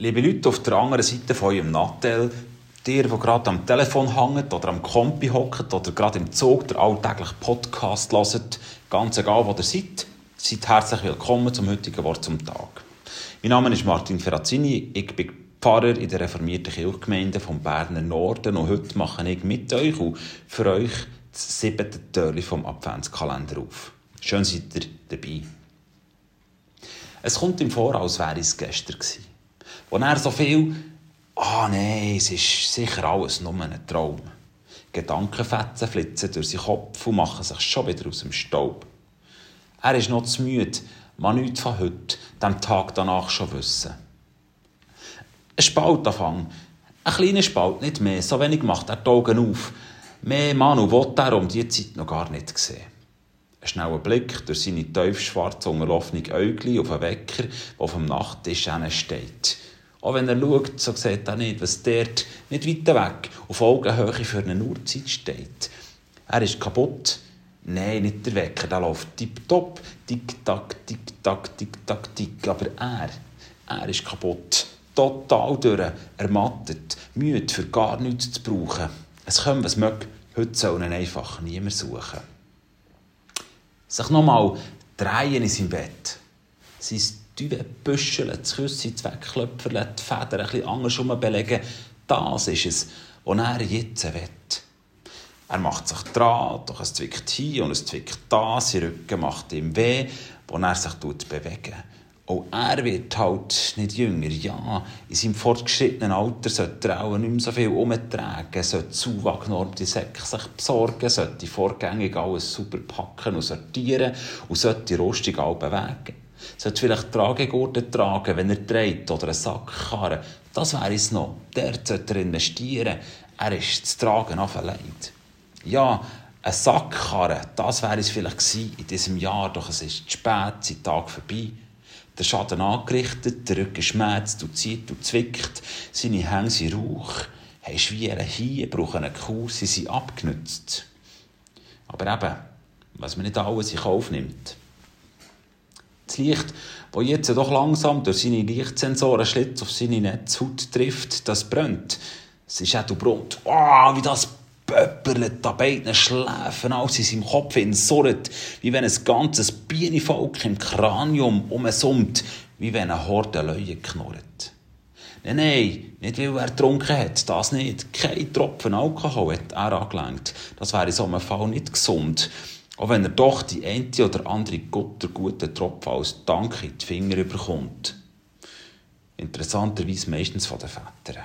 Liebe Leute auf der anderen Seite von eurem Nattel, dir, der gerade am Telefon hängt oder am Kompi hockt oder gerade im Zug der alltägliche Podcast hört, ganz egal, wo ihr seid, seid herzlich willkommen zum heutigen Wort zum Tag. Mein Name ist Martin Ferrazzini, ich bin Pfarrer in der reformierten Kirchgemeinde vom Berner Norden und heute mache ich mit euch und für euch das siebte Türchen vom Adventskalender auf. Schön seid ihr dabei. Es kommt im Voraus, wäre es gestern gewesen. Wo er so viel, ah oh nein, es ist sicher alles nur ein Traum. Gedankenfetzen flitzen durch seinen Kopf und machen sich schon wieder aus dem Staub. Er ist noch zu müde, man nichts von heute, dem Tag danach schon wissen. Ein Spaltanfang, ein kleiner Spalt, nicht mehr, so wenig macht er die Augen auf. Mehr Manu will er um diese Zeit noch gar nicht sehen. Ein schneller Blick durch seine tiefschwarz unterlaufene Äugli auf einen Wecker, der auf dem Nachttisch steht. Auch wenn er schaut, so sieht er nicht, was dort, nicht weiter weg, auf Augenhöhe für eine Uhrzeit steht. Er ist kaputt. Nein, nicht der Wecker, der läuft tipptopp. Tick-tack, tick-tack, tick-tack, tick. Aber er, er ist kaputt. Total durch, ermattet, müde, für gar nichts zu brauchen. Es kommt, was möge, heute soll ihn einfach niemand suchen. Sich nochmal drehen in seinem Bett. Sein Dübe büscheln, das Küssen wegklöpfeln, die Federn ein bisschen anders belegen. Das ist es, was er jetzt will. Er macht sich dran, doch es zwickt hier und es zwickt da, sein Rücken macht ihm weh, wo er sich bewegt. Auch er wird halt nicht jünger. Ja, in seinem fortgeschrittenen Alter sollte er auch nicht mehr so viel umtragen, sollte zugenormte Säcke sich besorgen, sollte vorgängig alles super packen und sortieren und sollte rostig alle bewegen sollte vielleicht Tragegurte tragen, wenn er trägt, oder einen Sackkarren. Das wäre es noch. Der sollte er investieren. Er ist zu tragen Leid. Ja, ein Sackkarren, das wäre es vielleicht gewesen in diesem Jahr, doch es ist zu spät, sein Tag vorbei. Der Schaden angerichtet, der Rücken schmerzt und zieht und zwickt, seine Hänge sind Rauch, haben Schwieren hier, brauchen einen Kurs, sie sind abgenützt. Aber eben, was man nicht alles in Kauf nimmt. Das Licht, das jetzt doch langsam durch seine Lichtsensoren Schlitz auf seine Netzhaut trifft, das brennt. Es ist auch brummt. Oh, wie das pöpperlet an beiden Schläfen, alles in seinem Kopf insurret, wie wenn ein ganzes Bienenvolk im Kranium umsummt, wie wenn eine Horde Löwen knurrt. Nein, nein, nicht weil er getrunken hat, das nicht. Kein Tropfen Alkohol hat er angelenkt. Das wäre in so einem Fall nicht gesund. Auch wenn er doch die eine oder andere guten Tropfen als Dank in die Finger bekommt. Interessanterweise meistens von den Vätern.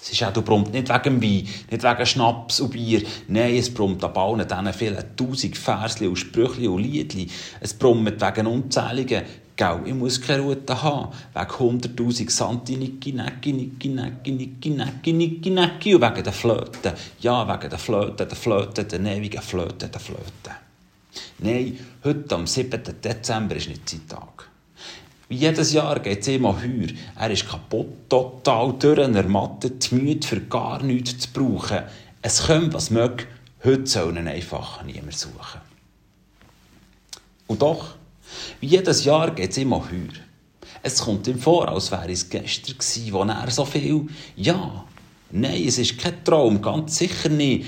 Es ist auch, du brummt nicht wegen Wein, nicht wegen Schnaps und Bier. Nein, es brummt an allen diesen vielen tausend Versli und Sprüchli und Liedli. Es brummt wegen unzähligen Gell, ich muss keine Route haben. Wegen hunderttausend Santi, Nicki, Necki, Nicki, Necki, Nicki, Necki, Nicki, Necki. Und wegen der Flöte. Ja, wegen der Flöte, der Flöte, der ewigen Flöte, der Flöte. Nein, heute am 7. Dezember ist nicht sein Tag. Wie jedes Jahr geht es ihm an Heuer. Er ist kaputt, total durch, ermattet, müde, für gar nichts zu brauchen. Es kommt, was möge. Heute soll ihn einfach niemand suchen. Und doch, wie jedes Jahr geht es immer höher. Es kommt ihm vor, als wäre es gestern gewesen, wo er so viel, ja, nein, es ist kein Traum, ganz sicher nicht.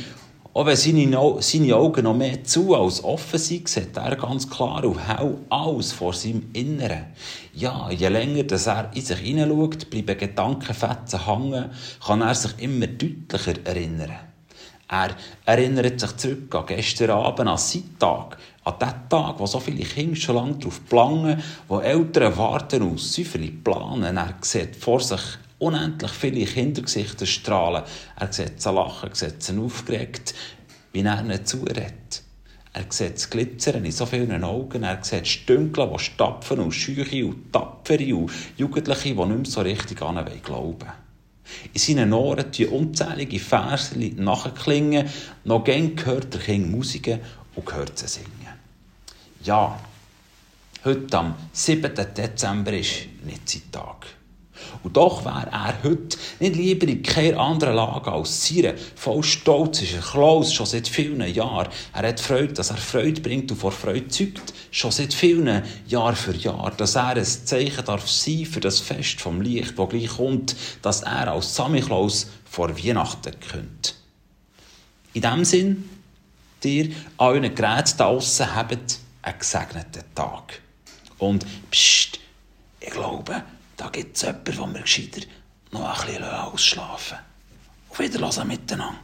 Auch wenn seine, seine Augen noch mehr zu als offen sind, sieht er ganz klar und hell alles vor seinem Inneren. Ja, je länger dass er in sich hineinschaut, bleiben Gedankenfetzen hängen, kann er sich immer deutlicher erinnern. Er erinnert sich zurück an gestern Abend, an seinen Tag, an den Tag, wo so viele Kinder schon lange darauf planen, wo Eltern warten und Säuferli planen. Er sieht vor sich unendlich viele Kindergesichter strahlen. Er sieht sie lachen, sieht sie aufgeregt, wie er ihnen zuredet. Er sieht das Glitzern in so vielen Augen. Er sieht Stünkler, die stapfen und Schüche und Tapfere und Jugendliche, die nicht mehr so richtig an ihn glauben in seinen Ohren die unzählige Verse nachklingen, noch gern hört der Kind Musik und hört sie singen. Ja, heute am 7. Dezember ist nicht sein Tag. Und doch wäre er heute nicht lieber in keiner anderen Lage als Sire. Voll Stolz ist er Klaus, schon seit vielen Jahren. Er hat Freude, dass er Freude bringt und vor Freude zeugt. Schon seit vielen Jahr für Jahr. Dass er ein Zeichen darf sein für das Fest vom Licht, das gleich kommt, dass er als Samichlaus vor Weihnachten könnte. In diesem Sinn, dir allen Geräten da draussen habt einen gesegneten Tag. Und pst, ich glaube, da gibt es jemanden, der mir gescheiter noch ein bisschen ausschlafen Auf Wiedersehen miteinander.